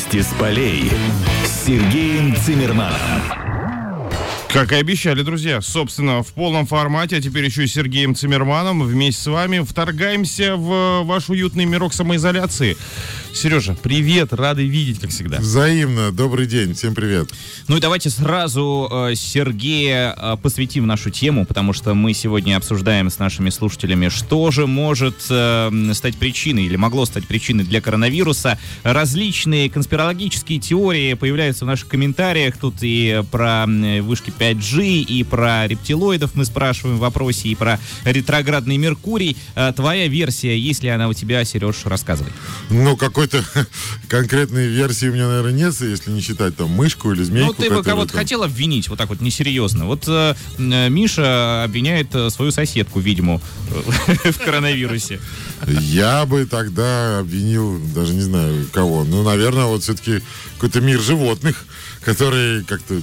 Вести с полей с Сергеем Цимерманом. Как и обещали, друзья, собственно, в полном формате, а теперь еще и Сергеем Цимерманом вместе с вами вторгаемся в ваш уютный мирок самоизоляции. Сережа, привет, рады видеть, как всегда. Взаимно, добрый день, всем привет. Ну и давайте сразу э, Сергея э, посвятим нашу тему, потому что мы сегодня обсуждаем с нашими слушателями, что же может э, стать причиной или могло стать причиной для коронавируса. Различные конспирологические теории появляются в наших комментариях. Тут и про м, вышки 5G, и про рептилоидов мы спрашиваем в вопросе, и про ретроградный Меркурий. Э, твоя версия, есть ли она у тебя, Сереж, рассказывай. Ну, какой-то конкретной версии у меня, наверное, нет, если не считать там мышку или змейку. Ну, ты бы кого-то там- хотел обвинить, вот так вот несерьезно. Вот э, э, Миша обвиняет э, свою соседку, видимо, в коронавирусе. Я бы тогда обвинил, даже не знаю кого, ну, наверное, вот все-таки какой-то мир животных, который как-то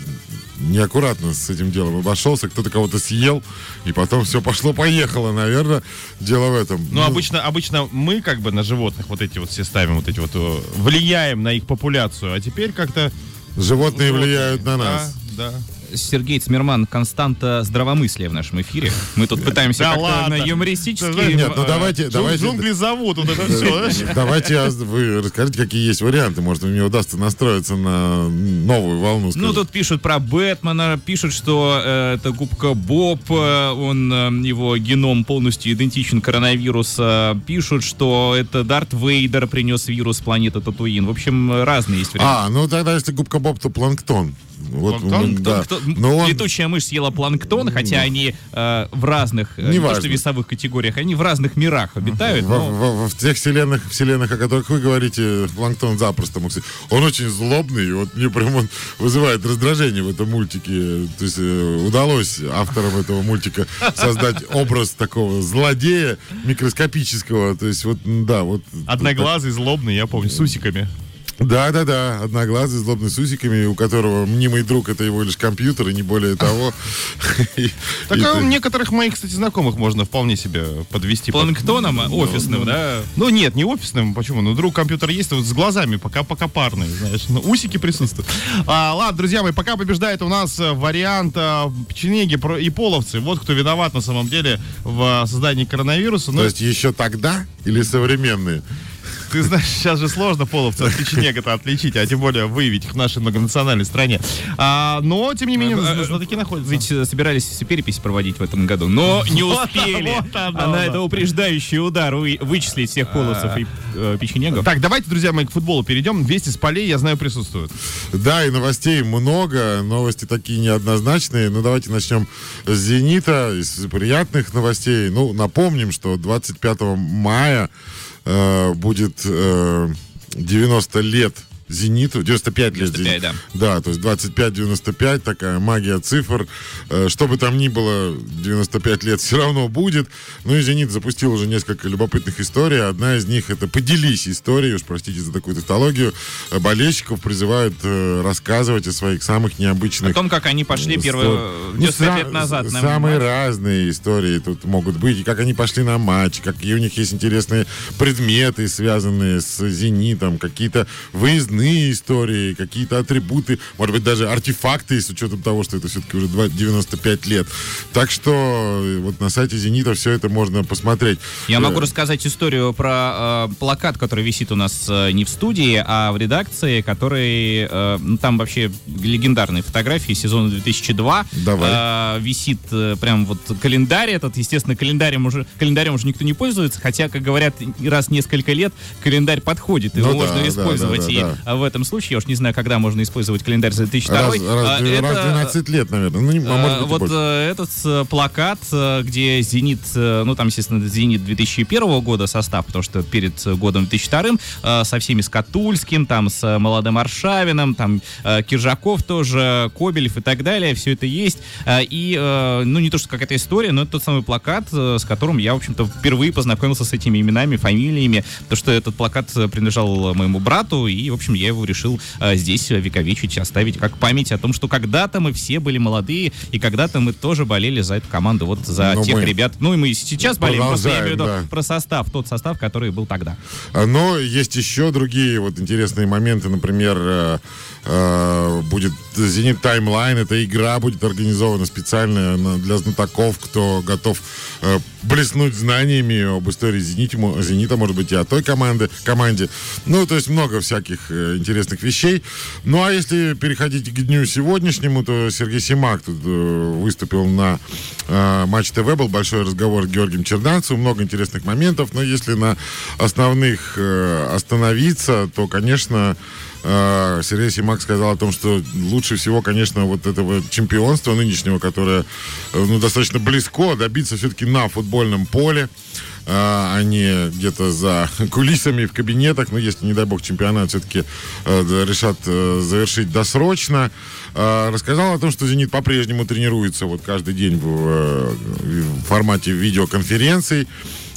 неаккуратно с этим делом обошелся, кто-то кого-то съел, и потом все пошло-поехало, наверное, дело в этом. Ну, обычно, обычно мы как бы на животных вот эти вот все ставим, вот эти вот, э, влияем на их популяцию, а теперь как-то... Животные влияют на нас. Да, да. Сергей Цмерман, константа здравомыслия в нашем эфире. Мы тут пытаемся Да как-то ладно. на юмористический... Нет, ну э, давайте, давайте. Джунгли зовут, вот это все. Давайте вы расскажите, какие есть варианты. Может, мне удастся настроиться на новую волну. Ну, тут пишут про Бэтмена, пишут, что э, это губка Боб, э, он, его геном полностью идентичен коронавируса. Пишут, что это Дарт Вейдер принес вирус планеты Татуин. В общем, разные есть варианты. А, ну тогда, если губка Боб, то планктон. Вот, Планктон? да. Кто- Но он- Летучая мышь съела планктон, хотя они э, в разных, э, не то Неважно. что весовых категориях, они в разных мирах обитают. в, но- в- в- в тех вселенных, вселенных, о которых вы говорите, планктон запросто мог... Он очень злобный, и вот мне прям он вызывает раздражение в этом мультике. То есть э, удалось авторам этого мультика создать образ такого злодея микроскопического. То есть вот, да, вот... Одноглазый, злобный, я помню, с усиками. Да, да, да, одноглазый, злобный с усиками, у которого мнимый друг это его лишь компьютер, и не более того. Так а некоторых моих, кстати, знакомых можно вполне себе подвести. под- Планктоном, а, офисным, да? Ну нет, не офисным, почему? Ну, друг компьютер есть, вот с глазами пока пока парные, знаешь. Ну, усики присутствуют. А, ладно, друзья мои, пока побеждает у нас э, вариант а, печенеги и половцы. Вот кто виноват на самом деле в а, создании коронавируса. Ну, То есть еще тогда или современные? Ты знаешь, сейчас же сложно половца от печенег это отличить, а тем более выявить их в нашей многонациональной стране. А, но, тем не менее, А, а, знатоки находятся. Ведь э, собирались всю перепись проводить в этом году, но не успели. вот оно, А это упреждающий удар вы- вычислить всех полосов и э, печенегов. Так, давайте, друзья мои, к футболу перейдем. Вести с полей, я знаю, присутствуют. Да, и новостей много, новости такие неоднозначные. Ну, давайте начнем с «Зенита», из приятных новостей. Ну, напомним, что 25 мая э, будет э, 90 лет «Зениту», 95 лет 95, «Зениту». Да, то есть 25-95, такая магия цифр. Э, Что бы там ни было, 95 лет все равно будет. Ну и «Зенит» запустил уже несколько любопытных историй. Одна из них это «Поделись историей», уж простите за такую тавтологию. Э, Болельщиков призывают э, рассказывать о своих самых О необычных том, как они пошли первые Ну, 95 са- лет назад. на Самые матч. разные истории тут могут быть. И как они пошли на матч, какие у них есть интересные предметы, связанные с «Зенитом», какие-то выездные истории, какие-то атрибуты, может быть, даже артефакты, с учетом того, что это все-таки уже два- 95 лет. Так что э, вот на сайте «Зенита» все это можно посмотреть. Я Э, могу рассказать историю про э, плакат, который висит у нас э, не в студии, а в редакции, который э, ну, там вообще легендарные фотографии сезона 2002. Давай. Э, висит э, прям вот календарь этот. Естественно, календарем уже, календарем уже никто не пользуется, хотя, как говорят, раз в несколько лет календарь подходит, его Ну можно да, использовать. да, да, и да. А в этом случае, я уж не знаю, когда можно использовать календарь за 2002. Раз, раз, а, раз это- 12 лет, наверное. Ну, не- а может Э, быть, и вот больше. э, этот э, плакат, где «Зенит», ну там, естественно, «Зенит» 2001 года состав, потому что перед годом 2002 э, со всеми с Катульским, там с молодым Аршавиным, там Киржаков тоже, Кобелев и так далее, все это есть. И, ну не то, что какая-то история, но это тот самый плакат, с которым я, в общем-то, впервые познакомился с этими именами, фамилиями, то что этот плакат принадлежал моему брату, и, в общем, я его решил э, здесь вековечить, оставить как память о том, что когда-то мы все были молодые, и когда-то мы тоже болели за эту команду, вот за Но тех мы ребят. Ну и мы сейчас болеем, просто я имею в виду да. про состав, тот состав, который был тогда. А, Но есть еще другие вот интересные моменты. Например, э, э, будет «Зенит Таймлайн». Эта игра будет организована специально для знатоков, кто готов э, блеснуть знаниями об истории «Зенита», «Зенита», может быть, и о той команде, команде. Ну, то есть много всяких э, интересных вещей. Ну, а если переходить к дню сегодняшнему, то Сергей Симак тут э, выступил на э, Матч ТВ, был большой разговор с Георгием Черданцевым, много интересных моментов, но если на основных э, остановиться, то, конечно, э, Сергей Симак сказал о том, что лучше всего, конечно, вот этого чемпионства нынешнего, которое э, ну, достаточно близко, добиться все-таки на футбольном поле, э, а не где-то за кулисами в кабинетах. Но если, не дай бог, чемпионат все-таки э, решат э, завершить досрочно. Э, рассказал о том, что «Зенит» по-прежнему тренируется вот каждый день в формате видеоконференций.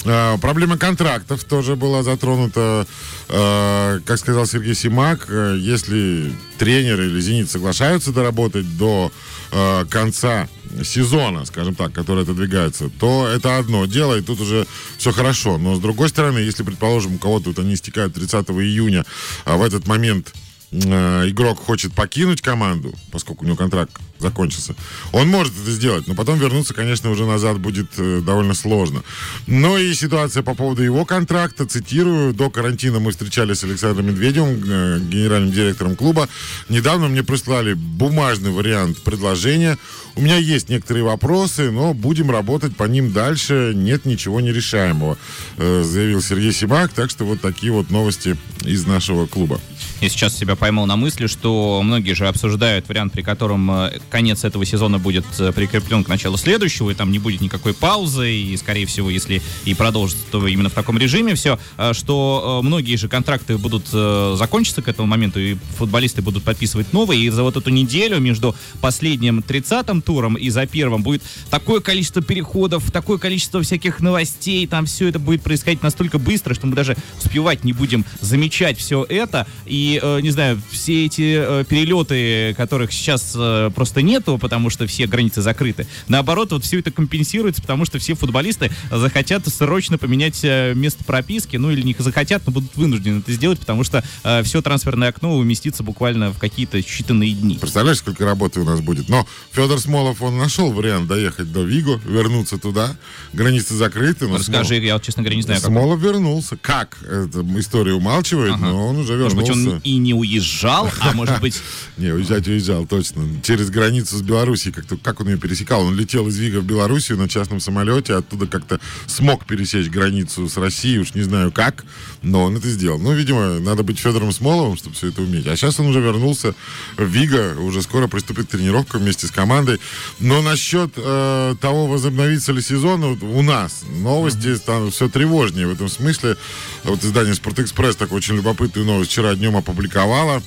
Э, Проблема контрактов тоже была затронута. Э, Как сказал Сергей Симак, э, если тренер или «Зенит» соглашаются доработать до э, конца сезона, скажем так, который отодвигается, то это одно дело, и тут уже все хорошо. Но с другой стороны, если, предположим, у кого-то вот они истекают 30 июня, а в этот момент э, игрок хочет покинуть команду, поскольку у него контракт закончился, он может это сделать, но потом вернуться, конечно, уже назад будет э, довольно сложно. Ну и ситуация по поводу его контракта, цитирую, до карантина мы встречались с Александром Медведевым, э, генеральным директором клуба. Недавно мне прислали бумажный вариант предложения. У меня есть некоторые вопросы, но будем работать по ним дальше. Нет ничего нерешаемого, э, заявил Сергей Симак. Так что вот такие вот новости из нашего клуба. Я сейчас себя поймал на мысли, что многие же обсуждают вариант, при котором э, конец этого сезона будет э, прикреплен к началу следующего, и там не будет никакой паузы, и, скорее всего, если и продолжится, то именно в таком режиме все, э, что э, многие же контракты будут э, закончиться к этому моменту, и футболисты будут подписывать новые, и за вот эту неделю между последним 30-м туром и за первым будет такое количество переходов, такое количество всяких новостей, там все это будет происходить настолько быстро, что мы даже успевать не будем замечать все это, и, не знаю, все эти перелеты, которых сейчас э, просто нету, потому что все границы закрыты, наоборот, вот все это компенсируется, потому что все футболисты захотят срочно поменять э, место прописки, ну или не захотят, но будут вынуждены это сделать, потому что все трансферное окно уместится буквально в какие-то считанные дни. Представляешь, сколько работы у нас будет? Но Федор Смолов, он нашел вариант доехать до Виго, вернуться туда. Границы закрыты. Но Расскажи, Смолов- я, вот, честно говоря, не знаю, как. Смолов вернулся. Как? Эта история умалчивает, Ага. но он уже Может вернулся. быть, он и не уезжал, а может быть... Не, уезжать уезжал, точно. Через границу с Белоруссией. Как, как он ее пересекал? Он летел из Вига в Белоруссию на частном самолете, оттуда как-то смог пересечь границу с Россией, уж не знаю как, но он это сделал. Ну, видимо, надо быть Федором Смоловым, чтобы все это уметь. А сейчас он уже вернулся в Вига, уже скоро приступит к тренировкам вместе с командой. Но насчет э, того, возобновится ли сезон, вот у нас новости станут все тревожнее в этом смысле. Вот издание «Спортэкспресс» такую очень любопытную новость вчера днем опубликовало.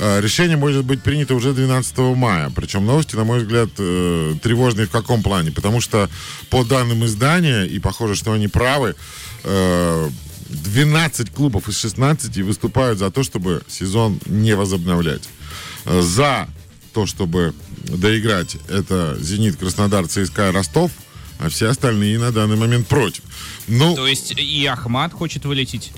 Э, Решение может быть принято уже 12 мая. Причем новости, на мой взгляд, э, тревожные в каком плане? Потому что по данным издания, и похоже, что они правы, э, 12 клубов из 16 выступают за то, чтобы сезон не возобновлять. Э, За то, чтобы доиграть, это «Зенит», «Краснодар», «ЦСКА» «Ростов», а все остальные на данный момент против. Ну, То есть и Ахмат хочет вылететь?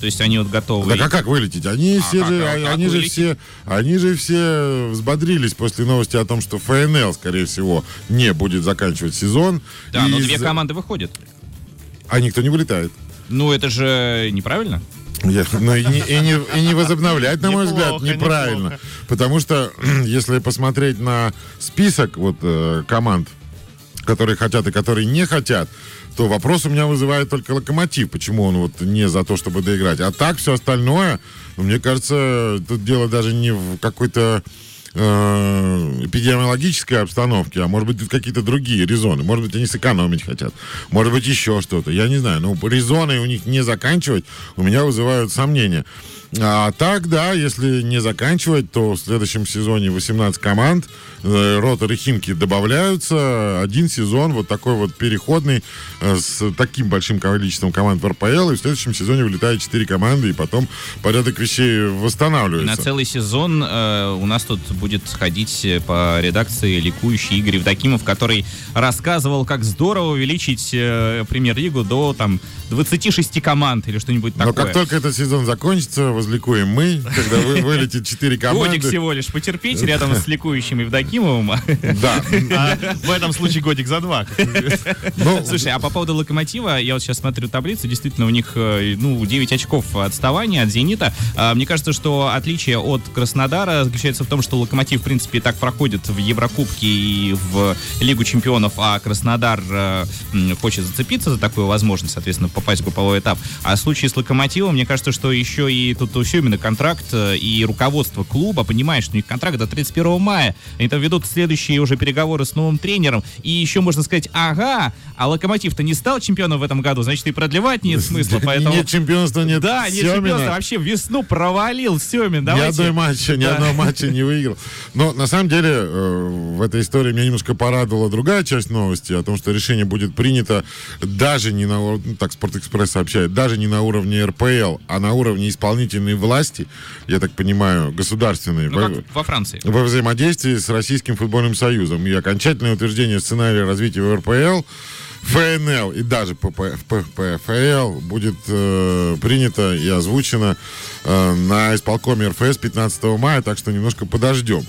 То есть они вот готовы... так а как вылететь? Они А все как- же, а как они же все, они же все взбодрились после новости о том, что ФНЛ, скорее всего, не будет заканчивать сезон. Да, И но две из- команды выходят. А никто не вылетает. Ну, это же неправильно. Я- Но и не, и не- и не возобновлять, на мой взгляд, Неплохо, неправильно. неплохо. Потому что, если посмотреть на список вот, э, команд, которые хотят и которые не хотят, то вопрос у меня вызывает только локомотив. Почему он вот не за то, чтобы доиграть. А так все остальное, ну, мне кажется, тут дело даже не в какой-то э, эпидемиологической обстановки, а может быть тут какие-то другие резоны. Может быть они сэкономить хотят. Может быть еще что-то. Я не знаю. Но резоны у них не заканчивать у меня вызывают сомнения. А так, да, если не заканчивать, то в следующем сезоне 18 команд, э, Ротор и Химки добавляются, один сезон вот такой вот переходный э, с таким большим количеством команд в РПЛ, и в следующем сезоне вылетает 4 команды, и потом порядок вещей восстанавливается. На целый сезон э, у нас тут будет ходить по редакции ликующий Игорь Евдокимов, который рассказывал, как здорово увеличить э, премьер-лигу до там 26 команд или что-нибудь Но такое. как только этот сезон закончится, возликуем мы, когда вы вылетит 4 команды. Годик всего лишь потерпеть рядом с ликующим Евдокимовым. Да. А в этом случае годик за два. Ну, Слушай, а по поводу Локомотива, я вот сейчас смотрю таблицу, действительно, у них, э, ну, 9 очков отставания от Зенита. А, Мне кажется, что отличие от Краснодара заключается в том, что Локомотив, в принципе, и так проходит в Еврокубке и в Лигу чемпионов, а Краснодар э, хочет зацепиться за такую возможность, соответственно, попасть в групповой этап. А в случае с Локомотивом, мне кажется, что еще и тут еще именно контракт э, и руководство клуба понимает, что у них контракт до 31 мая. Они там ведут следующие уже переговоры с новым тренером. И еще можно сказать, ага, а Локомотив-то не стал чемпионом в этом году, значит, и продлевать нет смысла. Поэтому... Нет чемпионства, нет Да, нет Семина. чемпионства. Вообще весну провалил Семин. Ни одной матча, ни Да. одного матча не выиграл. Но на самом деле э, в этой истории меня немножко порадовала другая часть новости о том, что решение будет принято даже не на ну, так Спортэкспресс сообщает, даже не на уровне РПЛ, а на уровне исполнительной власти, я так понимаю, государственной. Ну, Во- во Франции. во взаимодействии с Российским футбольным союзом. И окончательное утверждение сценария развития РПЛ, ФНЛ и даже ПП ППФЛ будет э, принято и озвучено э, на исполкоме РФС 15 мая, так что немножко подождем.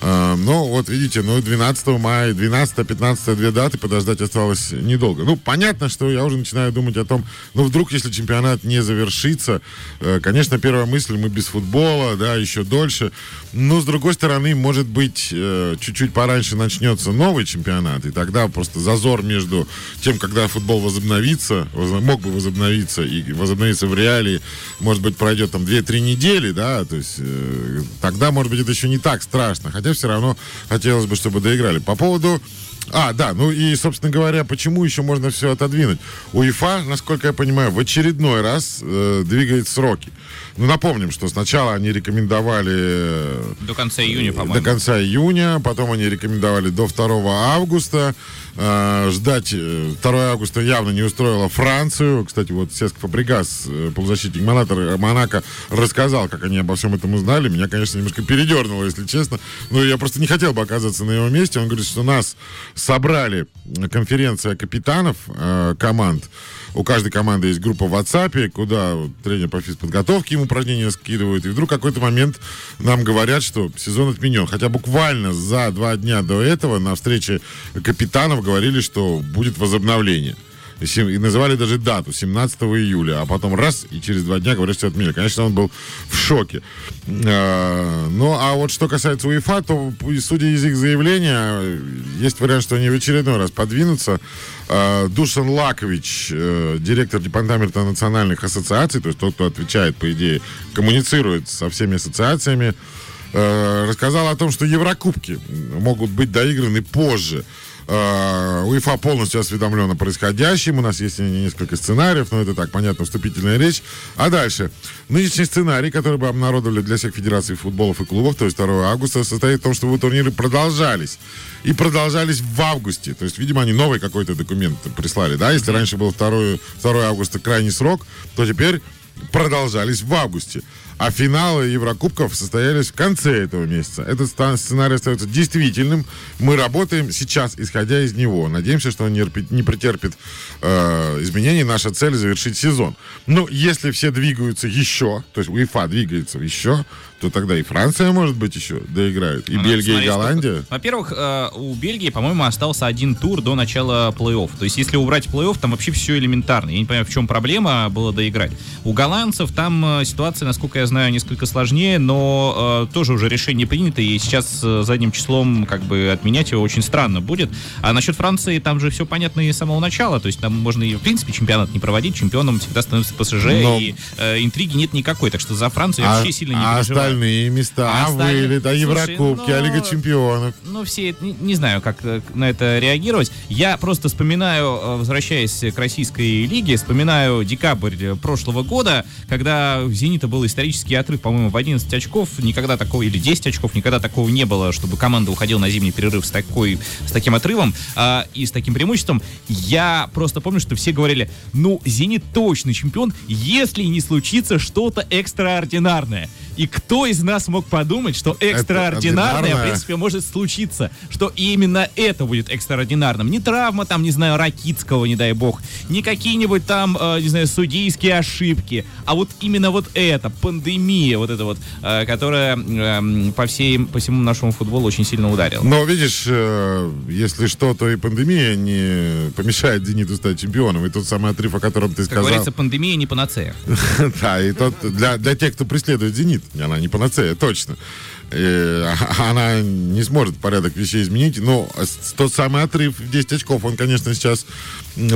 Э, ну, вот видите, ну, 12 мая, 12-15 две даты, подождать осталось недолго. Ну, понятно, что я уже начинаю думать о том, ну, вдруг, если чемпионат не завершится, э, конечно, первая мысль, мы без футбола, да, еще дольше. Но, с другой стороны, может быть, э, чуть-чуть пораньше начнется новый чемпионат, и тогда просто зазор между тем, когда футбол возобновится, воз- мог бы возобновиться и возобновиться в реалии, может быть, пройдет там 2-3 недели, да, то есть э, тогда, может быть, это еще не так страшно, хотя все равно хотелось бы, чтобы доиграли. По поводу а, да, ну и, собственно говоря, почему еще можно все отодвинуть? УЕФА, насколько я понимаю, в очередной раз э, двигает сроки. Ну, напомним, что сначала они рекомендовали э, До конца июня, до по-моему. конца июня, потом они рекомендовали до 2 августа. Э, ждать э, 2 августа явно не устроило Францию. Кстати, вот Сеск Фабригас, э, полузащитник Монако, Монако, рассказал, как они обо всем этом узнали. Меня, конечно, немножко передернуло, если честно. Но я просто не хотел бы оказаться на его месте. Он говорит, что нас собрали э, конференция капитанов э, команд. У каждой команды есть группа в WhatsApp, куда тренер по физподготовке им упражнения скидывает. И вдруг какой-то момент нам говорят, что сезон отменен. Хотя буквально за два дня до этого на встрече капитанов говорили, что будет возобновление. И называли даже дату, 17 июля. А потом раз, и через два дня говорят, что отменили. Конечно, он был в шоке. Э, Ну, а вот что касается УЕФА, то, судя из их заявления, есть вариант, что они в очередной раз подвинутся. Э, Душан Лакович, э, директор департамента национальных ассоциаций, то есть тот, кто отвечает, по идее, коммуницирует со всеми ассоциациями, рассказал о том, что Еврокубки могут быть доиграны позже. Э, УЕФА полностью осведомлен о происходящем. У нас есть несколько сценариев, но это так, понятно, вступительная речь. А дальше. Нынешний сценарий, который бы обнародовали для всех федераций футболов и клубов, то есть 2 августа, состоит в том, чтобы турниры продолжались. И продолжались в августе. То есть, видимо, они новый какой-то документ прислали, да? Если раньше был 2, 2 августа крайний срок, то теперь продолжались в августе. А финалы Еврокубков состоялись в конце этого месяца. Этот сценарий остается действительным. Мы работаем сейчас, исходя из него. Надеемся, что он не, не претерпит э, изменений. Наша цель завершить сезон. Но если все двигаются еще, то есть УЕФА двигается еще, то тогда и Франция, может быть, еще доиграет. И Ну, Бельгия, и посмотреть, Голландия. сколько- Во-первых, э, у Бельгии, по-моему, остался один тур до начала плей-офф. То есть, если убрать плей-офф, там вообще все элементарно. Я не понимаю, в чем проблема было доиграть. У голландцев там э, ситуация, насколько я знаю, несколько сложнее, но э, тоже уже решение принято, и сейчас э, задним числом как бы отменять его очень странно будет. А насчет Франции, там же все понятно и с самого начала, то есть там можно и в принципе чемпионат не проводить, чемпионом всегда становится ПСЖ, Но- и э, интриги нет никакой, так что за Францию я А, вообще сильно не а переживаю. остальные места, А а остальные- вылет, а Еврокубки, а ну, Лига Чемпионов. Ну, все, это- не, не знаю, как э, на это реагировать. Я просто вспоминаю, э, возвращаясь к российской лиге, вспоминаю декабрь э, прошлого года, когда у «Зенита» был исторический отрыв, по-моему, в 11 очков. Никогда такого, или 10 очков, никогда такого не было, чтобы команда уходила на зимний перерыв с, такой, с таким отрывом а, и с таким преимуществом. Я просто помню, что все говорили, ну, «Зенит» точно чемпион, если не случится что-то экстраординарное. И кто из нас мог подумать, что экстраординарное, в принципе, может случиться, что именно это будет экстраординарным. Не травма, там, не знаю, Ракитского, не дай бог, не какие-нибудь там, э, не знаю, судейские ошибки, а вот именно вот это, пандемия, вот это вот, э, которая эм, по, всей, по всему нашему футболу очень сильно ударила. Но видишь, э, если что, то и пандемия не помешает Зениту стать чемпионом. И тот самый отрыв, о котором ты Как сказал. говорится, пандемия не панацея. Да, и тот, для, тех, кто преследует «Зенит», она не панацея, точно. Э, она не сможет порядок вещей изменить. Но тот самый отрыв в 10 очков, он, конечно, сейчас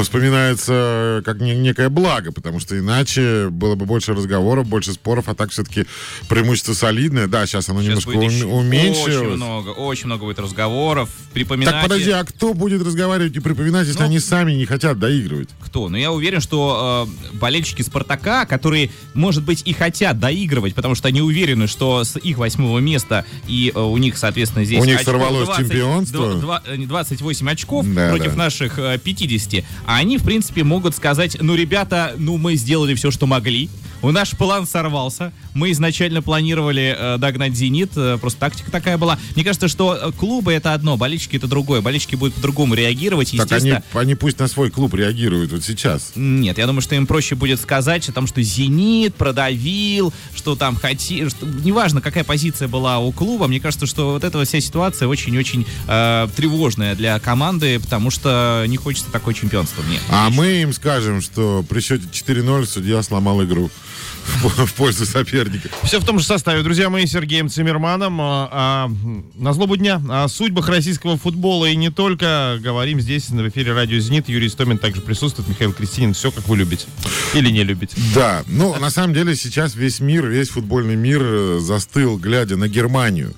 вспоминается как не- некое благо, потому что иначе было бы больше разговоров, больше споров, а так все-таки преимущество солидное. Да, сейчас оно Сейчас немножко ум- уменьшилось. Очень много, очень много будет разговоров. Припоминать. Так подожди, а кто будет разговаривать и припоминать, если Ну, они сами не хотят доигрывать? Кто? Но я уверен, что э, болельщики Спартака, которые, может быть, и хотят доигрывать, потому что они уверены, что с их восьмого места и э, у них, соответственно, здесь У них очков сорвалось чемпионство? дв- два- э, 28 очков Да, против да. наших э, 50. А они, в принципе, могут сказать, ну, ребята, ну, мы сделали все, что могли. У наш план сорвался. Мы изначально планировали э, догнать «Зенит». э, просто тактика такая была. Мне кажется, что э, клубы — это одно, болельщики — это другое. Болельщики будут по-другому реагировать. Так они, Естественно, они пусть на свой клуб реагируют вот сейчас. нет, я думаю, что им проще будет сказать о том, что «Зенит» продавил, что там хотел... Что... Неважно, какая позиция была у клуба, мне кажется, что вот эта вся ситуация очень-очень э, тревожная для команды, потому что не хочется такое чемпионство. Мне. А мы им скажем, что при счете 4-0 судья сломал игру в пользу соперника. Все в том же составе, друзья мои, Сергеем Цимерманом. А, а, на злобу дня о судьбах российского футбола и не только. Говорим здесь в эфире радио «Зенит». Юрий Стомин также присутствует, Михаил Кристинин. Все, как вы любите. Или не любите. Да, ну, на самом деле сейчас весь мир, весь футбольный мир э, застыл, глядя на Германию.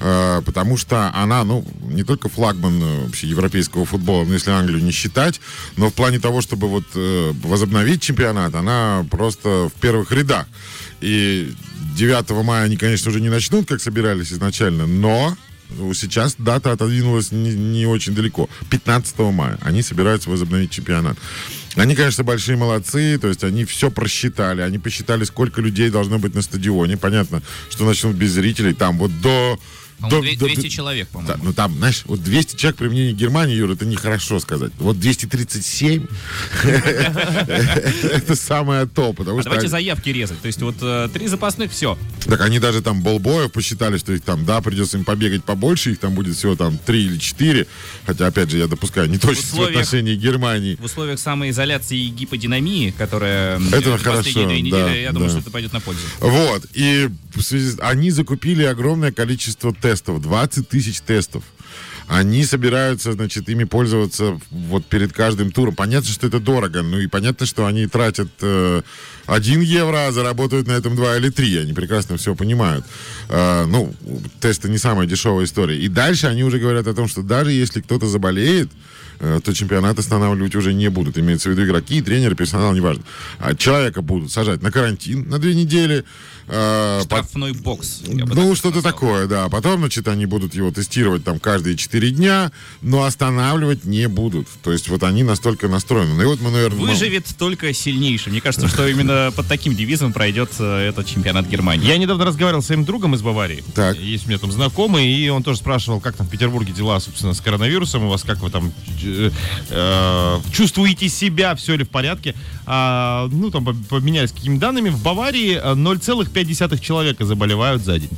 Э, Потому что она, ну, не только флагман э, вообще европейского футбола, ну, если Англию не считать, но в плане того, чтобы вот э, возобновить чемпионат, она просто в первых рядах. И 9 мая они, конечно, уже не начнут, как собирались изначально, но сейчас дата отодвинулась не, не очень далеко. 15 мая они собираются возобновить чемпионат. Они, конечно, большие молодцы, то есть они все просчитали, они посчитали, сколько людей должно быть на стадионе. Понятно, что начнут без зрителей, там вот до... До- две- до- 200 человек, да, по-моему. ну там, знаешь, вот 200 человек при мнении Германии, Юра, это нехорошо сказать. Вот 237 это самое то, потому А что... давайте заявки резать. То есть вот э, три запасных, все. Так они даже там болбоев посчитали, что их там, да, придется им побегать побольше, их там будет всего там три или четыре. Хотя, опять же, я допускаю неточность в, условиях- отношении Германии. В условиях самоизоляции и гиподинамии, которая Это в хорошо, недели, да, я думаю, да. что это пойдет на пользу. Вот, и в они закупили огромное количество тестов, 20 тысяч тестов. Они собираются, значит, ими пользоваться вот перед каждым туром. Понятно, что это дорого, ну и понятно, что они тратят э, 1 евро, а заработают на этом 2 или 3. Они прекрасно все понимают. Э, ну, тесты не самая дешевая история. И дальше они уже говорят о том, что даже если кто-то заболеет, э, то чемпионат останавливать уже не будут. Имеется в виду игроки, тренеры, персонал, неважно. А человека будут сажать на карантин на две недели. Э, Штрафной бокс. ну, что-то такое, да. Потом, значит, они будут его тестировать там каждые 4 дня, но останавливать не будут. То есть вот они настолько настроены. Ну и вот мы, наверное... Выживет только сильнейший. Мне кажется, что именно под таким девизом пройдет э, этот чемпионат Германии. Я недавно разговаривал с своим другом из Баварии. Так. Есть у меня там знакомый, и он тоже спрашивал, как там в Петербурге дела, собственно, с коронавирусом у вас, как вы там э, э, чувствуете себя, все ли в порядке. А, ну, там по- поменялись какими данными. В Баварии э, 0,5 человека заболевают за день.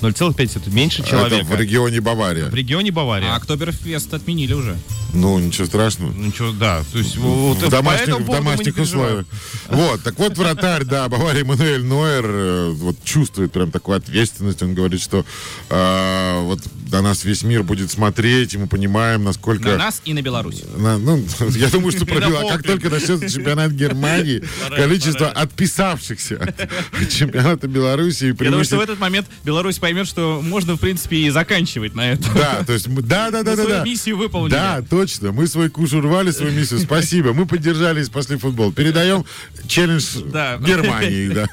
0,5 это меньше Это человека. в регионе Бавария. В регионе Бавария. А Октоберфест отменили уже. Ну, ничего страшного. Ну, ничего, да. То есть, вот, в домашних, в домашних условиях. Вот, так вот вратарь, да, Баварии Мануэль Нойер э, вот чувствует прям такую ответственность. Он говорит, что э, вот на нас весь мир будет смотреть, и мы понимаем, насколько... На нас и на Беларусь. На- ну, я думаю, что на пробила. Как только начнется чемпионат Германии, количество отписавшихся от чемпионата Беларуси Я думаю, что в этот момент Беларусь поймет, что можно, в принципе, и заканчивать на этом. Да, то есть, мы- да, да, да, да, да. миссию выполнили. Да, точно. Мы свой куш урвали, свою миссию. Спасибо. Мы поддержали и спасли футбол. Передаем челлендж Да. Германии, да.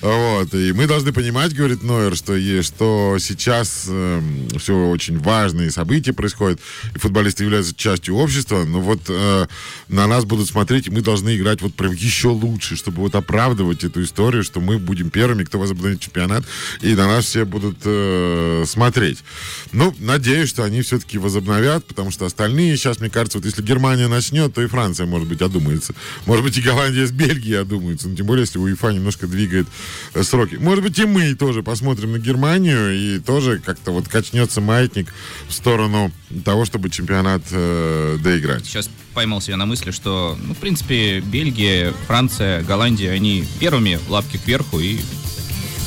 Вот. И мы должны понимать, говорит Нойер, что, что сейчас все очень важные события происходят, и футболисты являются частью общества, но вот э, на нас будут смотреть, и мы должны играть вот прям еще лучше, чтобы вот оправдывать эту историю, что мы будем первыми, кто возобновит чемпионат, и на нас все будут э, смотреть. Ну, надеюсь, что они все-таки возобновят, потому что остальные сейчас, мне кажется, вот если Германия начнет, то и Франция, может быть, одумается. Может быть, и Голландия с Бельгией одумается. Ну, тем более, если УЕФА немножко двигает э, сроки. Может быть, и мы тоже посмотрим на Германию, и тоже как-то вот качнется маятник в сторону того, чтобы чемпионат э, доиграть. Сейчас поймал себя на мысли, что, ну, в принципе, Бельгия, Франция, Голландия, они первыми лапки кверху и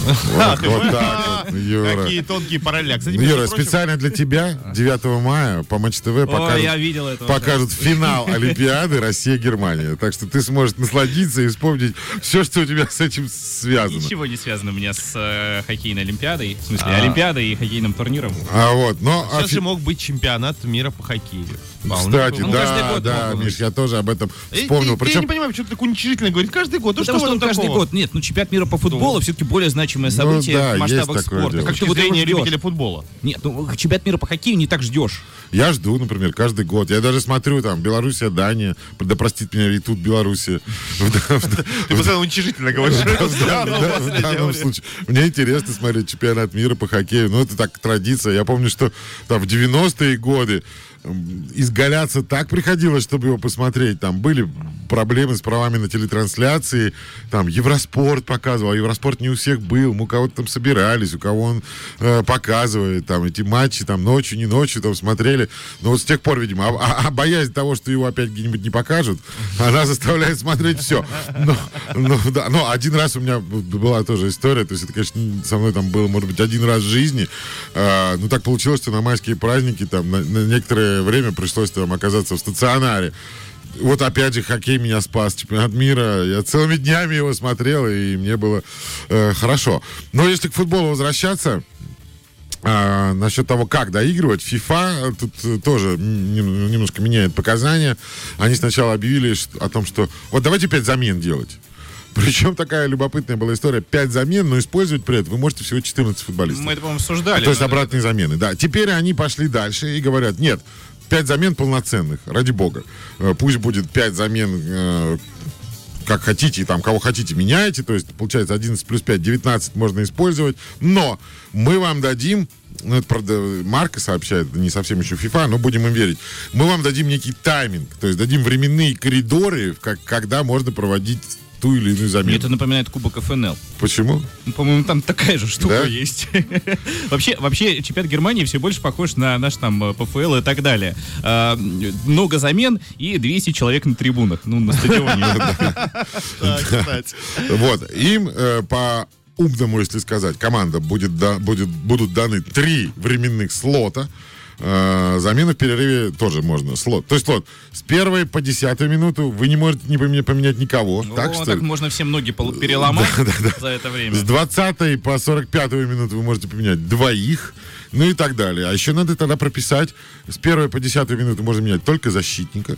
Вот, вот так вот, Юра. Какие тонкие параллели. А, Кстати, Ну, Юра, прочим, специально для тебя 9 мая по Матч ТВ покажут, я финал Олимпиады Россия-Германия. Так что ты сможешь насладиться и вспомнить все, что у тебя с этим связано. Ничего не связано у меня с э, хоккейной Олимпиадой. В смысле, А. Олимпиадой и хоккейным турниром. А вот, но... Сейчас же мог быть чемпионат мира по хоккею. Кстати, был. Ну, да, да, Миш, я тоже об этом вспомнил. Я Причем, не понимаю, почему ты так уничижительно говорит каждый год. Ну Потому что что он каждый год. Нет, ну чемпионат мира по футболу все-таки более значимое событие Ну да, в масштабах есть такое спорта. дело. Как ты любителя футбола. Нет, ну чемпионат мира по хоккею не так ждешь. Я жду, например, каждый год. Я даже смотрю там Белоруссия, Дания. Да простит меня, и тут Белоруссия. Ты постоянно уничижительно говоришь. Да, в данном случае. Мне интересно смотреть чемпионат мира по хоккею. Ну, это так традиция. Я помню, что там в 90-е годы изгаляться так приходилось, чтобы его посмотреть. Там были проблемы с правами на телетрансляции. Там Евроспорт показывал. А Евроспорт не у всех был. Мы у кого-то там собирались, у кого он э, показывает. Там эти матчи там ночью, не ночью там смотрели. Но вот с тех пор, видимо, а, а- а боязнь того, что его опять где-нибудь не покажут, она заставляет смотреть все. Но, но, да, но один раз у меня была тоже история, то есть это, конечно, не- со мной там было, может быть, один раз в жизни. А, ну, так получилось, что на майские праздники там на, на некоторое время пришлось там оказаться в стационаре. Вот опять же хоккей меня спас, чемпионат мира. Я целыми днями его смотрел, и мне было э, хорошо. Но если к футболу возвращаться, а, насчет того, как доигрывать, FIFA тут э, тоже немножко меняет показания. Они сначала объявили о том, что вот давайте пять замен делать. Причем такая любопытная была история. Пять замен, но использовать при этом вы можете всего 14 футболистов. Мы это, по-моему, обсуждали. То есть обратные замены, да. Теперь они пошли дальше и говорят, нет, пять замен полноценных, ради бога. Э, Пусть будет пять замен э, как хотите, и там кого хотите меняете, то есть получается 11 плюс 5, 19 можно использовать, но мы вам дадим, ну это правда Марка сообщает, не совсем еще FIFA, но будем им верить, мы вам дадим некий тайминг, то есть дадим временные коридоры, как, когда можно проводить ту или иную Мне замену. это напоминает Кубок ФНЛ. Почему? Ну, По-моему, там такая же штука Да? есть. вообще, вообще, чемпионат Германии все больше похож на наш там э, ПФЛ и так далее. А, много замен и 200 человек на трибунах. Ну, на стадионе. Вот, им э, по умному, если сказать, команда будет, да- будет, будут даны три временных слота. Э, замена в перерыве тоже можно. Слот. То есть слот с первой по десятую минуту вы не можете не поменять, поменять никого. Ну, так так, что ли? можно все ноги переломать за это время. С 20 по 45 минуту вы можете поменять двоих, ну и так далее. А еще надо тогда прописать, с 1 по 10 минуту можно менять только защитника,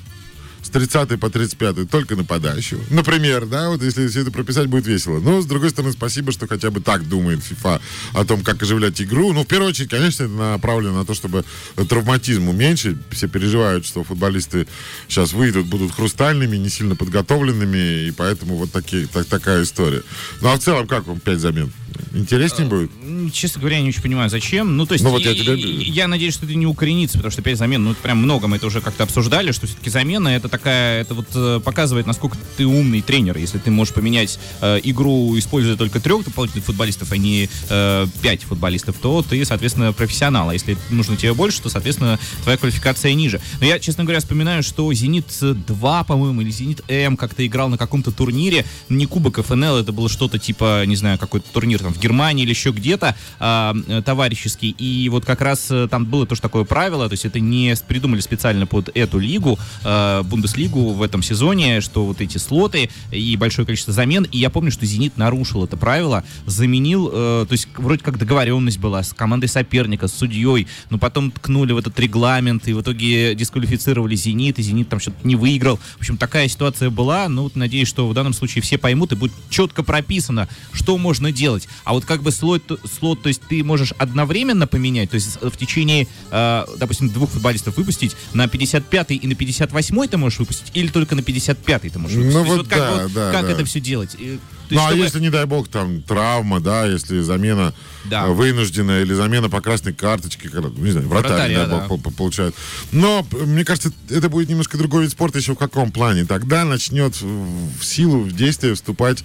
с 30 по 35 только нападающего. Например, да, вот если все это прописать, будет весело. Но, с другой стороны, спасибо, что хотя бы так думает FIFA о том, как оживлять игру. Ну, в первую очередь, конечно, это направлено на то, чтобы травматизм уменьшить. Все переживают, что футболисты сейчас выйдут, будут хрустальными, не сильно подготовленными, и поэтому вот такие, так, такая история. Ну, а в целом, как вам 5 замен? Интереснее будет? М, Честно говоря, я не очень понимаю, зачем. Ну, то есть, Ну, вот я и- тебя- я надеюсь, что это не укоренится, потому что 5 замен, ну, это прям много, мы это уже как-то обсуждали, что все-таки замена, это такая, это вот э, показывает, насколько ты умный тренер, если ты можешь поменять э, игру, используя только трех дополнительных футболистов, а не э, пять футболистов, то ты, соответственно, профессионал. А если нужно тебе больше, то, соответственно, твоя квалификация ниже. Но я, честно говоря, вспоминаю, что «Зенит-2», по-моему, или «Зенит-М» как-то играл на каком-то турнире, не Кубок ФНЛ, это было что-то типа, не знаю, какой-то турнир там в Германии или еще где-то а, э, товарищеский. И вот как раз э, там было тоже такое правило, то есть это не придумали специально под эту лигу, э, Бундеслигу в этом сезоне, что вот эти слоты и большое количество замен. И я помню, что «Зенит» нарушил это правило, заменил, э, то есть вроде как договоренность была с командой соперника, с судьей, но потом ткнули в этот регламент, и в итоге дисквалифицировали «Зенит», и «Зенит» там что-то не выиграл. В общем, такая ситуация была, ну вот надеюсь, что в данном случае все поймут, и будет четко прописано, что можно делать. А вот как бы слот, слот то есть ты можешь одновременно поменять, то есть в течение, э, допустим, двух футболистов выпустить, на 55-й и на 58-й ты можешь выпустить, или только на 55-й ты можешь Ну выпустить? То есть вот как, да, вот- да, как да. это все делать? То Ну, есть, а чтобы- если, не дай бог, там, травма, да, если замена Да. э, вынужденная или замена по красной карточке, когда, ну, не знаю, вратарь, Вратарь, не дай да, бог, по- получает. Но, мне кажется, это будет немножко другой вид спорта еще в каком плане. Тогда начнет в в силу, в действие вступать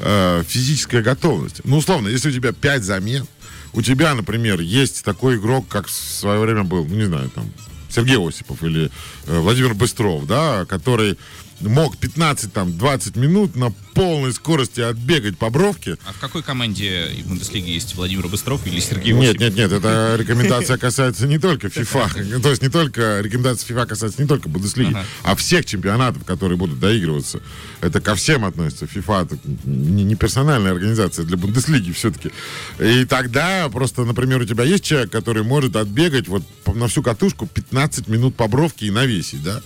э, физическая готовность. Ну, условно, если у тебя 5 замен, у тебя, например, есть такой игрок, как в свое время был, ну, не знаю, там, Сергей Осипов или э, Владимир Быстров, да, который мог 15-20 минут на полной скорости отбегать по бровке. А в какой команде в Бундеслиге есть Владимир Быстров или Сергей Нет, нет, нет, эта рекомендация касается не только FIFA, то есть не только, рекомендация FIFA касается не только Бундеслиги, Ага. а всех чемпионатов, которые будут доигрываться. Это ко всем относится. FIFA это не, персональная организация для Бундеслиги все-таки. И тогда просто, например, у тебя есть человек, который может отбегать вот на всю катушку 15 минут по бровке и навесить, да?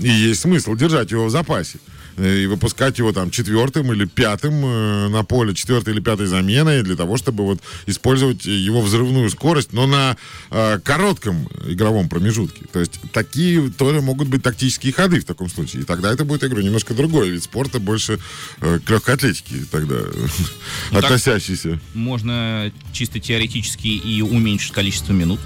И есть смысл держать его в запасе э, и выпускать его там четвертым или пятым э, на поле, четвертой или пятой заменой для того, чтобы вот использовать его взрывную скорость, но на э, коротком игровом промежутке. То есть такие тоже могут быть тактические ходы в таком случае. И тогда это будет, я говорю, немножко другой вид спорта, больше э, к легкой атлетике тогда Ну, относящийся. Можно чисто теоретически и уменьшить количество минут.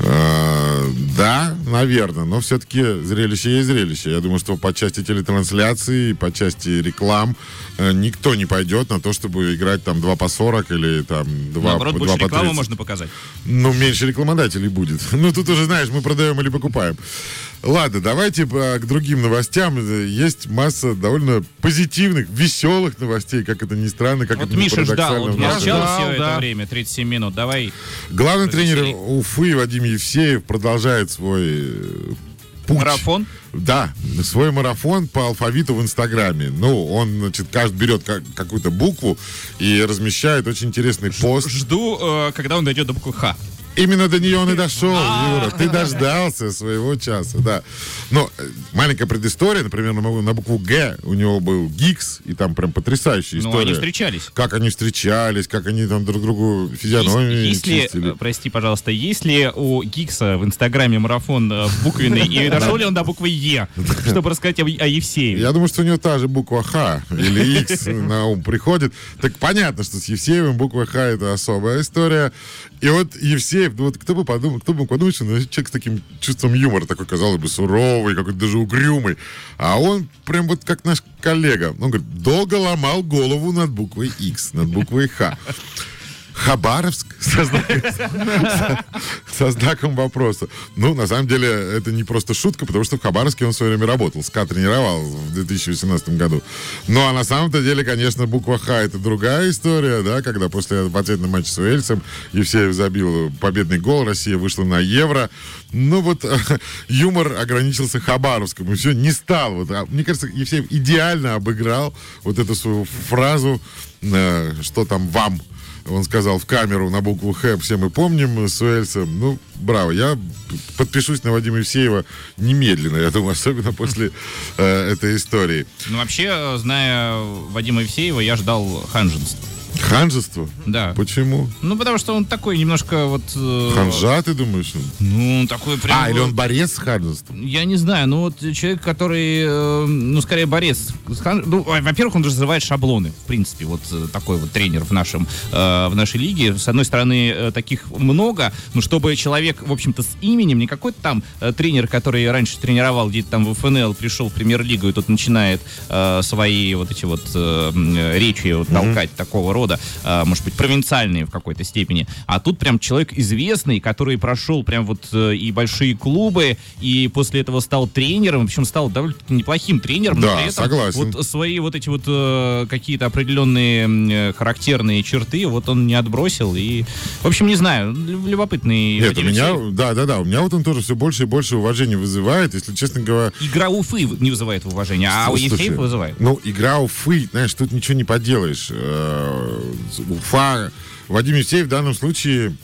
Э, Да, наверное, но все-таки зрелище есть зрелище. Я думаю, что по части телетрансляции, по части реклам э, никто не пойдет на то, чтобы играть там 2 по 40 или там 2, Наоборот, 2 больше по рекламы 30. можно показать. Ну, меньше рекламодателей будет. Ну, тут уже, знаешь, мы продаем или покупаем. Ладно, давайте э, к другим новостям. Есть масса довольно позитивных, веселых новостей, как это ни странно, как Вот это Миша ждал, парадоксально вот в нашем- молчал ждал, все да. это время, 37 минут. Давай. Главный тренер Уфы Вадим Евсеев продолжает свой э, путь. Марафон. Да, свой марафон по алфавиту в Инстаграме. Ну, он, значит, каждый берет как- какую-то букву и размещает очень интересный пост. Жду, э, когда он дойдет до буквы Х. Именно до нее он и дошел, А. Юра. Ты дождался своего часа, да. Но э, маленькая предыстория, например, на, букву Г у него был Гикс, и там прям потрясающая Ну, история. они встречались. Как они встречались, как они там друг другу физиономии Есть, есть ли, чистили. прости, пожалуйста, есть ли у Гикса в Инстаграме марафон э, буквенный, и дошел ли он до буквы Е, чтобы рассказать о, Евсееве? Я думаю, что у него та же буква Х или X на ум приходит. Так понятно, что с Евсеевым буква Х это особая история. И вот Евсеев, ну вот кто бы подумал, кто бы мог подумать, что ну, человек с таким чувством юмора, такой, казалось бы, суровый, какой-то даже угрюмый. А он прям вот как наш коллега. Он говорит, долго ломал голову над буквой X, над буквой Х. Хабаровск со знаком, со- знаком вопроса. Ну, на самом деле, это не просто шутка, потому что в Хабаровске он в свое время работал, СКА тренировал в 2018 году. Ну, а на самом-то деле, конечно, буква Х это другая история, да, когда после ответного матча с Уэльсом Евсеев забил победный гол, Россия вышла на Евро. Ну, вот юмор ограничился Хабаровском, и все, не стал. Вот, а, мне кажется, Евсеев идеально обыграл вот эту свою фразу, э, что там вам он сказал в камеру на букву Х, все мы помним, с Уэльсом. Ну, браво. Я подпишусь на Вадима Евсеева немедленно, я думаю, особенно после э, этой истории. Ну, вообще, зная Вадима Евсеева, я ждал ханженства. Ханжество? Да. Почему? Ну, потому что он такой немножко вот... э, Ханжа, ты думаешь? Ну, он такой прям... А, или он борец с ханжеством? Я не знаю, ну вот человек, который, э, ну, скорее борец. с хан- Ну, во- во-первых, он разрывает шаблоны, в принципе, вот э, такой вот тренер в нашем, э, в нашей лиге. С одной стороны, э, таких много, но чтобы человек, в общем-то, с именем, не какой-то там э, тренер, который раньше тренировал где-то там в ФНЛ, пришел в премьер-лигу и тут начинает э, свои вот эти вот э, речи вот толкать такого рода, э, может быть, провинциальные в какой-то степени. А тут прям человек известный, который прошел прям вот э, и большие клубы, и после этого стал тренером, причем стал довольно неплохим тренером. но Да, при этом согласен. Вот свои вот эти вот э, какие-то определенные э, характерные черты, вот он не отбросил. И, в общем, не знаю, лю- любопытный. Нет, у меня, да, да, да, у меня вот он тоже все больше и больше уважения вызывает, если честно говоря. Игра Уфы не вызывает уважения, а у Ефреев вызывает. Ну, игра Уфы, знаешь, тут ничего не поделаешь. Э, Уфа, Вадим Евсеев в данном случае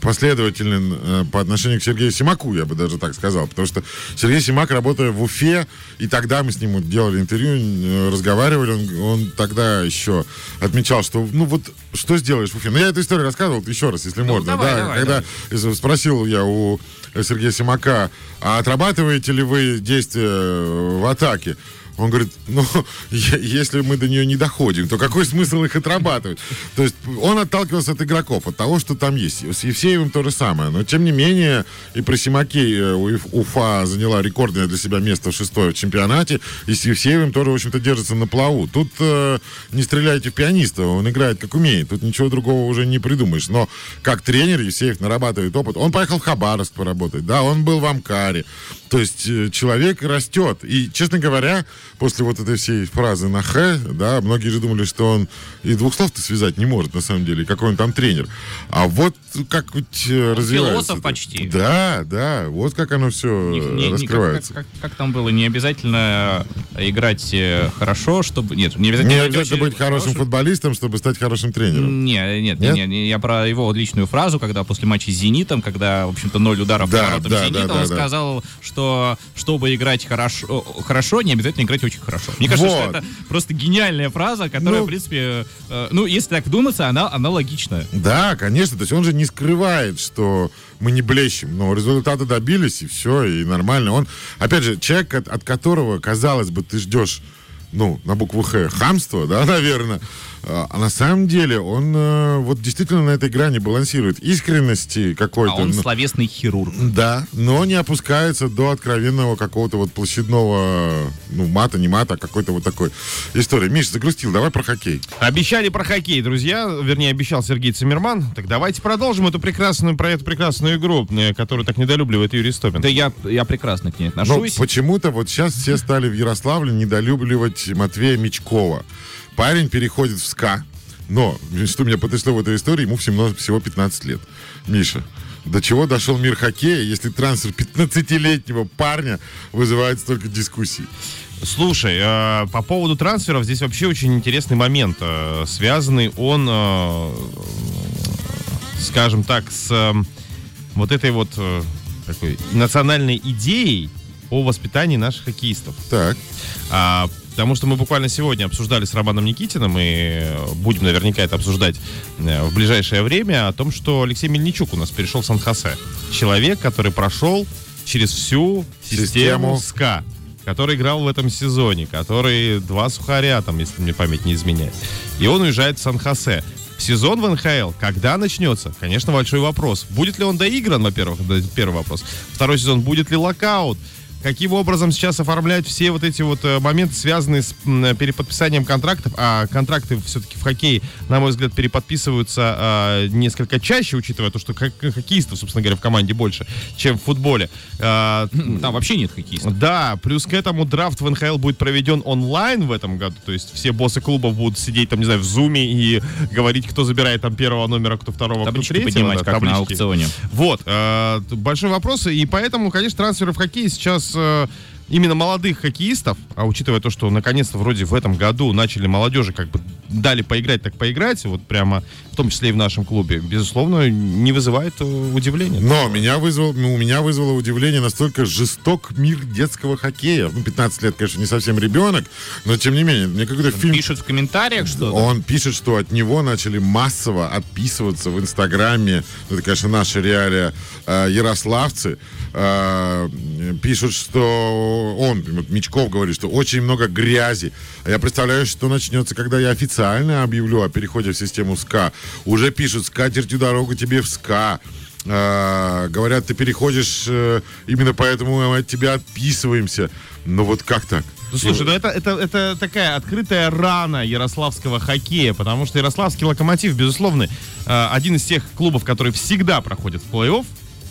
последователен э, по отношению к Сергею Симаку, я бы даже так сказал. Потому что Сергей Симак, работая в Уфе, и тогда мы с ним делали интервью, э, разговаривали, он, он тогда еще отмечал, что, ну вот, что сделаешь в Уфе? Ну, я эту историю рассказывал, еще раз, если можно. давай, да, давай, когда э, спросил я у Сергея Симака, а отрабатываете ли вы действия в атаке? Он говорит, ну, если мы до нее не доходим, то какой смысл их отрабатывать? То есть он отталкивался от игроков, от того, что там есть. С Евсеевым то же самое. Но, тем не менее, и при Симаке э, Уфа заняла рекордное для себя место в шестое в чемпионате, и с Евсеевым тоже, в общем-то, держится на плаву. Тут э, не стреляйте в пианиста, он играет как умеет. Тут ничего другого уже не придумаешь. Но как тренер Евсеев нарабатывает опыт. Он поехал в Хабаровск поработать, да, он был в Амкаре. То есть э, человек растет. И, честно говоря, после вот этой всей фразы на «х», да, многие же думали, что он и двух слов-то связать не может, на самом деле, какой он там тренер. А вот как э, развивается. философ почти. Да, да, вот как оно все Не- не- не- как- раскрывается. Как, как- как там было? Не обязательно играть э, хорошо, чтобы... Нет, не обязательно... Не обязательно быть хорошим футболистом, чтобы стать хорошим тренером. Не, нет, Нет? нет, не, я про его личную фразу, когда после матча с «Зенитом», когда, в общем-то, ноль ударов Да, по воротам да, «Зенита», да, он да, да. сказал, что чтобы играть хорошо, хорошо, не обязательно играть очень хорошо. Мне кажется, Вот. что это просто гениальная фраза, которая, Ну. в принципе, э, ну, если так вдуматься, она, она логичная. Да, конечно. То есть он же не скрывает, что мы не блещем. Но результаты добились, и все, и нормально. Он, опять же, человек, от, от которого, казалось бы, ты ждешь, ну, на букву Х, хамство, да, наверное. А а на самом деле он э, вот действительно на этой грани балансирует. Искренности А какой-то. он ну, словесный хирург. да, но не опускается до откровенного какого-то вот площадного, ну, мата, не мата, а какой-то вот такой истории. Миш, загрустил, давай про хоккей. Обещали про хоккей, друзья. Вернее, обещал Сергей Цимерман. Так давайте продолжим эту прекрасную, про эту прекрасную игру, э, которую так недолюбливает Юрий Стопин. Да я, я прекрасно к ней Но отношусь. почему-то вот сейчас все стали в Ярославле недолюбливать Матвея Мечкова. Парень переходит в СКА, но, что меня потрясло в этой истории, ему всего, всего 15 лет. Миша, до чего дошел мир хоккея, если трансфер 15-летнего парня вызывает столько дискуссий? Слушай, э, по поводу трансферов здесь вообще очень интересный момент. э, связанный он, э, скажем так, с э, вот этой вот э, такой национальной идеей о воспитании наших хоккеистов. Так, А, потому что мы буквально сегодня обсуждали с Романом Никитиным, и э, будем наверняка это обсуждать э, в ближайшее время, о том, что Алексей Мельничук у нас перешел в Сан-Хосе. Человек, который прошел через всю систему, Систему. СКА, который играл в этом сезоне, который два сухаря, там, если мне память не изменяет. И он уезжает в Сан-Хосе. Сезон в НХЛ, когда начнется? Конечно, большой вопрос. Будет ли он доигран, во-первых, первый вопрос. Второй сезон, будет ли локаут? Каким образом сейчас оформлять все вот эти вот э, моменты, связанные с м, переподписанием контрактов, а контракты все-таки в хоккее, на мой взгляд, переподписываются э, несколько чаще, учитывая то, что хок- хоккеистов, собственно говоря, в команде больше, чем в футболе. А, Там вообще нет хоккеистов. да, плюс к этому драфт в НХЛ будет проведен онлайн в этом году. То есть все боссы клубов будут сидеть там, не знаю, в зуме и говорить, кто забирает там первого номера, кто второго, кто Таблички третьего. поднимать, да, как на таблички. аукционе. Вот, э, т- большой вопрос, и поэтому, конечно, трансферы в хоккее сейчас э, именно молодых хоккеистов, а учитывая то, что наконец-то вроде в этом году начали молодежи как бы дали поиграть, так поиграть, вот прямо в том числе и в нашем клубе, безусловно, не вызывает э, удивления. Но меня вызвал, ну, у меня вызвало удивление настолько жесток мир детского хоккея. Ну, 15 лет, конечно, не совсем ребенок, но тем не менее, мне какой-то фильм... Пишут в комментариях что-то. Он пишет, что от него начали массово отписываться в Инстаграме. Ну, это, конечно, наши реалия э, ярославцы. Э, пишут, что он, Мечков говорит, что очень много грязи. А я представляю, что начнется, когда я официально объявлю о переходе в систему СКА. Уже пишут, с катертью дорогу тебе в СКА. Э, говорят, ты переходишь, э, именно поэтому мы от тебя отписываемся. Но вот как так? Ну, слушай, ну это, это, это такая открытая рана ярославского хоккея, потому что ярославский локомотив, безусловно, э, один из тех клубов, который всегда проходит в плей-офф,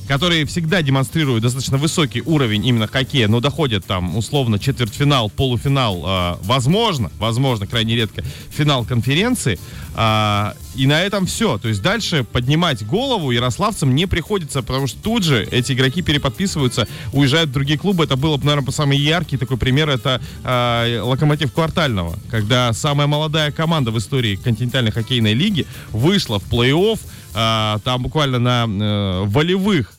которые всегда демонстрируют достаточно высокий уровень именно хоккея, но доходят там условно четвертьфинал, полуфинал, э, возможно, возможно, крайне редко, финал конференции. А, и на этом все. То есть дальше поднимать голову ярославцам не приходится, потому что тут же эти игроки переподписываются, уезжают в другие клубы. Это было, наверное, самый яркий такой пример. Это а, Локомотив Квартального, когда самая молодая команда в истории континентальной хоккейной лиги вышла в плей-офф, а, там буквально на э, волевых Э,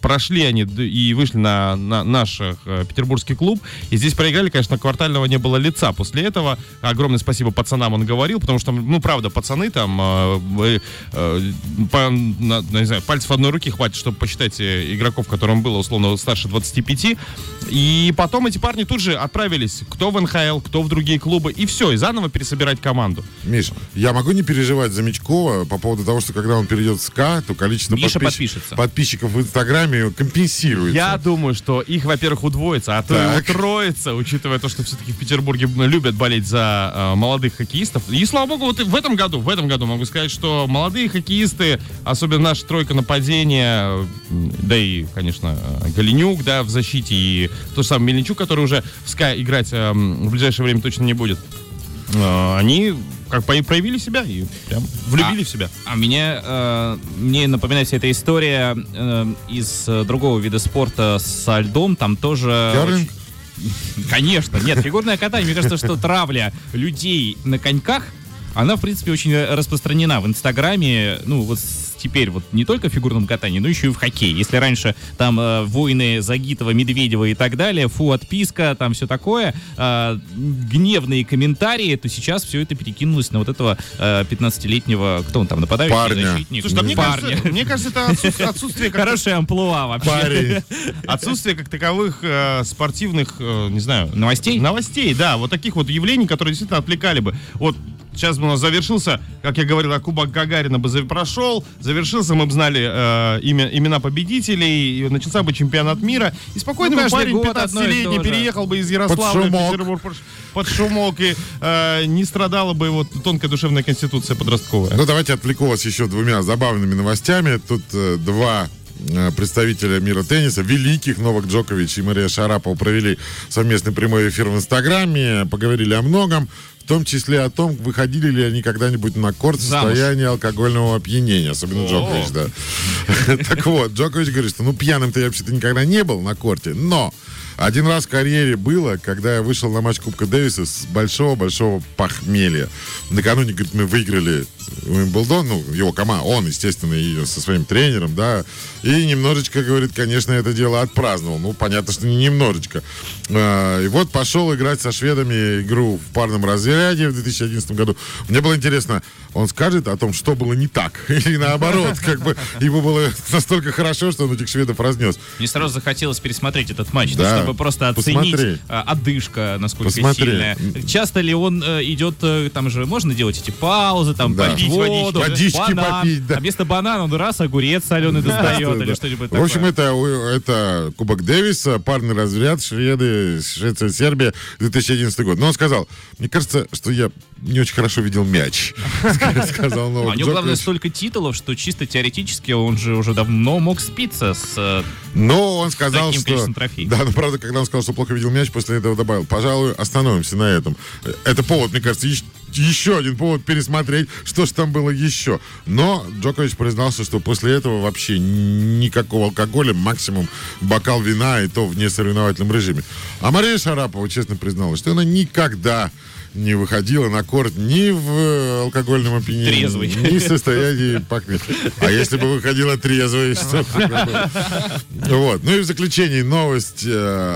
прошли они и вышли на, на наш э, петербургский клуб. И здесь проиграли, конечно, квартального не было лица. После этого огромное спасибо пацанам он говорил, потому что, ну, правда, пацаны там, э, э, по, на, не знаю, пальцев одной руки хватит, чтобы посчитать э, игроков, которым было, условно, старше 25. И потом эти парни тут же отправились, кто в НХЛ, кто в другие клубы, и все, и заново пересобирать команду. Миш, я могу не переживать за Мечкова по поводу того, что когда он перейдет в СКА, то количество Миша подписчиков, подпишется. подписчиков в Инстаграме компенсируется. Я думаю, что их, во-первых, удвоится, а то Так. и утроится, учитывая то, что все-таки в Петербурге любят болеть за э, молодых хоккеистов. И слава богу, вот в этом году, в этом году могу сказать, что молодые хоккеисты, особенно наша тройка нападения, да и, конечно, Голенюк, да, в защите, и то же самое Мельничук, который уже в СКА играть э, в ближайшее время точно не будет. Э, Они как по- проявили себя и прям влюбили в себя. А меня, э, мне напоминает вся эта история э, из э, другого вида спорта со льдом. Там тоже... Очень- Конечно, нет, фигурное катание. Мне кажется, что травля людей на коньках, она, в принципе, очень распространена в Инстаграме. Ну, вот теперь вот не только в фигурном катании, но еще и в хоккее. Если раньше там э, войны Загитова, Медведева и так далее, фу, отписка, там все такое, э, гневные комментарии, то сейчас все это перекинулось на вот этого э, 15-летнего, кто он там, нападающий, Парня. защитник? Слушай, да мне Парня. кажется, мне кажется, это отсутствие, отсутствие как Хорошая амплуа вообще. Парень. Отсутствие как таковых э, спортивных, э, не знаю... Новостей? Новостей, да. Вот таких вот явлений, которые действительно отвлекали бы. Вот сейчас бы у нас завершился, как я говорил, а Кубок Гагарина бы прошел, завершился, мы бы знали э, имя, имена победителей, и начался бы чемпионат мира, и спокойно Ну, бы парень год одно и 15-летний то же. переехал бы из Ярославля Под в шумок. Петербург под шумок, и э, не страдала бы его тонкая душевная конституция подростковая. Ну, давайте отвлеку вас еще двумя забавными новостями. Тут э, два э, представителя мира тенниса, великих Новак Джокович и Мария Шарапова провели совместный прямой эфир в Инстаграме, поговорили о многом, в том числе о том, выходили ли они когда-нибудь на корт в состоянии алкогольного опьянения, особенно Джокович, да. Так вот, Джокович говорит, что ну пьяным-то я вообще-то никогда не был на корте, но один раз в карьере было, когда я вышел на матч Кубка Дэвиса с большого-большого похмелья. Накануне, говорит, мы выиграли Уимблдон, ну, его команда, он, естественно, и со своим тренером, да, и немножечко, говорит, конечно, это дело отпраздновал. Ну, понятно, что не немножечко. А, И вот пошел играть со шведами игру в парном разряде в 2011 году. Мне было интересно, он скажет о том, что было не так, или наоборот, как бы ему было настолько хорошо, что он этих шведов разнес. Мне сразу захотелось пересмотреть этот матч, Да, чтобы просто оценить посмотри. а, одышка, насколько Посмотри. сильная. Часто ли он э, идет, э, там же можно делать эти паузы, там Да. попить воду, водички банан, попить, да. а вместо банана он раз огурец соленый достает или Да. что-нибудь В общем, такое. это, это Кубок Дэвиса, парный разряд, Шведы, Швеция, Сербия, 2011 год. Но он сказал, мне кажется, что я не очень хорошо видел мяч. Сказал Новак у него, главное, столько титулов, что чисто теоретически он же уже давно мог спиться с... э, Но он сказал, что... Да, но правда, когда он сказал, что плохо видел мяч, после этого добавил, пожалуй, остановимся на этом. Это повод, мне кажется, еще один повод пересмотреть, что же там было еще. Но Джокович признался, что после этого вообще никакого алкоголя, максимум бокал вина, и то в несоревновательном режиме. А Мария Шарапова честно призналась, что она никогда не выходила на корт ни в э, алкогольном опьянении, Трезвый. ни в состоянии похмелья. А если бы выходила трезвой, что? Вот. Ну и в заключение новость э,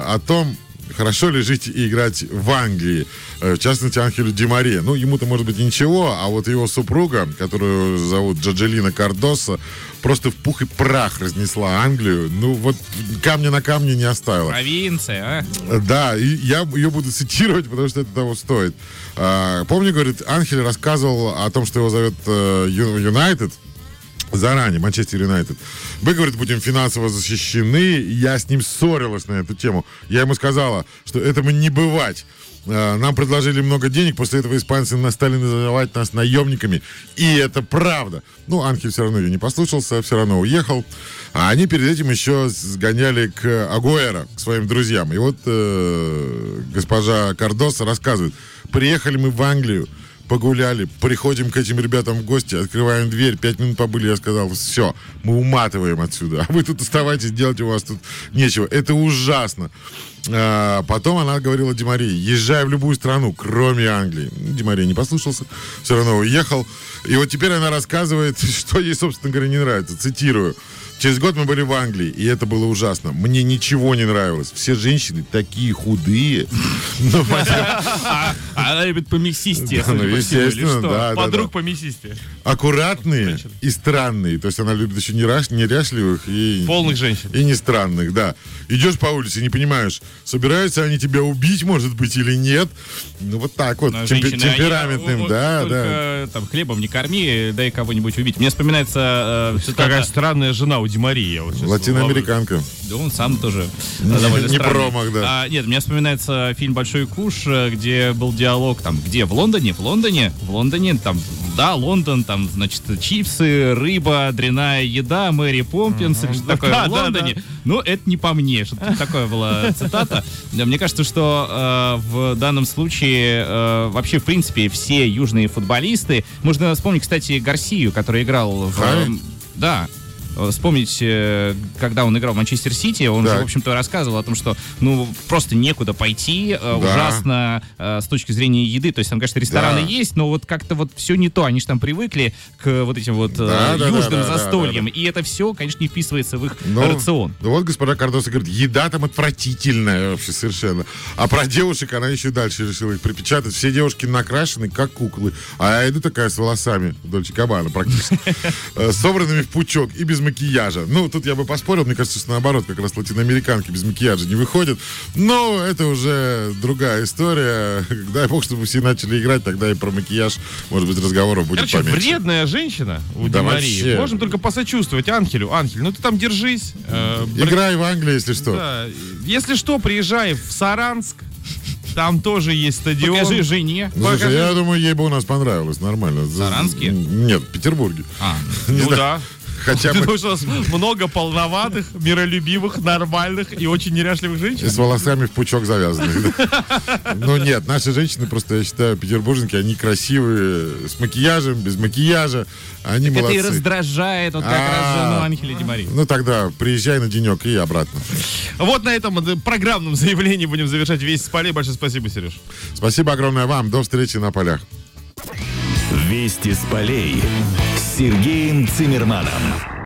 о том, хорошо ли жить и играть в Англии. Э, В частности, Анхелю Димаре. Ну, ему-то, может быть, ничего, а вот его супруга, которую зовут Джаджелина Кардоса, просто в пух и прах разнесла Англию. Ну, вот камня на камне не оставила. Провинция, а? Да, и я ее буду цитировать, потому что это того стоит. А, помню, говорит, Анхель рассказывал о том, что его зовет э, Юнайтед, заранее, Манчестер Юнайтед. Мы, говорит, будем финансово защищены. Я с ним ссорилась на эту тему. Я ему сказала, что этому не бывать. Э, Нам предложили много денег, после этого испанцы стали называть нас наемниками. И это правда. Ну, Анхель все равно ее не послушался, все равно уехал. А они перед этим еще сгоняли к Агуэра, к своим друзьям. И вот э, госпожа Кардоса рассказывает. Приехали мы в Англию, погуляли, приходим к этим ребятам в гости, открываем дверь, пять минут побыли, я сказал, все, мы уматываем отсюда, а вы тут оставайтесь, делать у вас тут нечего. Это ужасно. А, потом она говорила Демарии, езжай в любую страну, кроме Англии. Демария не послушался, все равно уехал. И вот теперь она рассказывает, что ей, собственно говоря, не нравится. Цитирую. Через год мы были в Англии, и это было ужасно. Мне ничего не нравилось. Все женщины такие худые. А Она любит по мясисте, Да, судя по всему, или естественно, Подруг по мясисте. аккуратные и странные. То есть она любит еще неряш- неряшливых и... Полных женщин. И не странных, да. Идешь по улице, не понимаешь, собираются они тебя убить, может быть, или нет. Ну, вот так вот, темпераментным, да, да. Там хлебом не корми, дай кого-нибудь убить. Мне вспоминается э, Какая странная жена у Димарии. я вот Латиноамериканка. Да он сам тоже Не странный. промах, да. А, нет, мне вспоминается фильм «Большой куш», э, где был диалог, там, где, в Лондоне? В Лондоне? В Лондоне, там, да, Лондон, там, значит, чипсы, рыба, дряная еда, Мэри Помпинс, или что такое Да, в да, Лондоне. Ну, это не по мне, что-то такое была цитата. Да, Мне кажется, что э, в данном случае э, вообще, в принципе, все южные футболисты, можно вспомнить, кстати, Гарсию, который играл в... Э, Да, Вспомнить, э, когда он играл в Манчестер Сити, он же, Так. в общем-то, рассказывал о том, что, ну, просто некуда пойти, э, ужасно э, с точки зрения еды. То есть там, конечно, рестораны Да. есть, но вот как-то вот все не то. Они же там привыкли к вот этим вот Да, да, да, южным да, да, застольям. да, И это все, конечно, не вписывается в их Ну, рацион. ну вот господа Кардоса говорит, еда там отвратительная вообще совершенно. А про девушек она еще дальше решила их припечатать. Все девушки накрашены, как куклы. А я иду такая с волосами, Дольче Кабана практически, собранными в пучок и без макияжа. Ну, тут я бы поспорил, мне кажется, что наоборот, как раз латиноамериканки без макияжа не выходят. Но это уже другая история. Дай бог, чтобы все начали играть, тогда и про макияж, может быть, разговоров будет Короче, поменьше. вредная женщина у Да Димарии. вообще. Можем только посочувствовать Анхелю. Анхель, ну ты там держись. э, бр- Играй в Англии, если что. Да. Если что, приезжай в Саранск. Там тоже есть стадион. Покажи жене. Ну, слушай, Покажи. я думаю, ей бы у нас понравилось, нормально. Саранске? Нет, в Петербурге. А, Ну да. Хотя бы Потому что у нас много полноватых, миролюбивых, нормальных и очень неряшливых женщин. с волосами в пучок завязанных. Ну нет, наши женщины просто, я считаю, петербурженки, они красивые, с макияжем, без макияжа. Они это и молодцы. раздражает вот как раз А. жену Анхеля Димари. Ну тогда приезжай на денек и обратно. Вот на этом программном заявлении будем завершать весь с полей. Большое спасибо, Сереж. Спасибо огромное вам. До встречи на полях. Вести с полей Сергеем Цимерманом.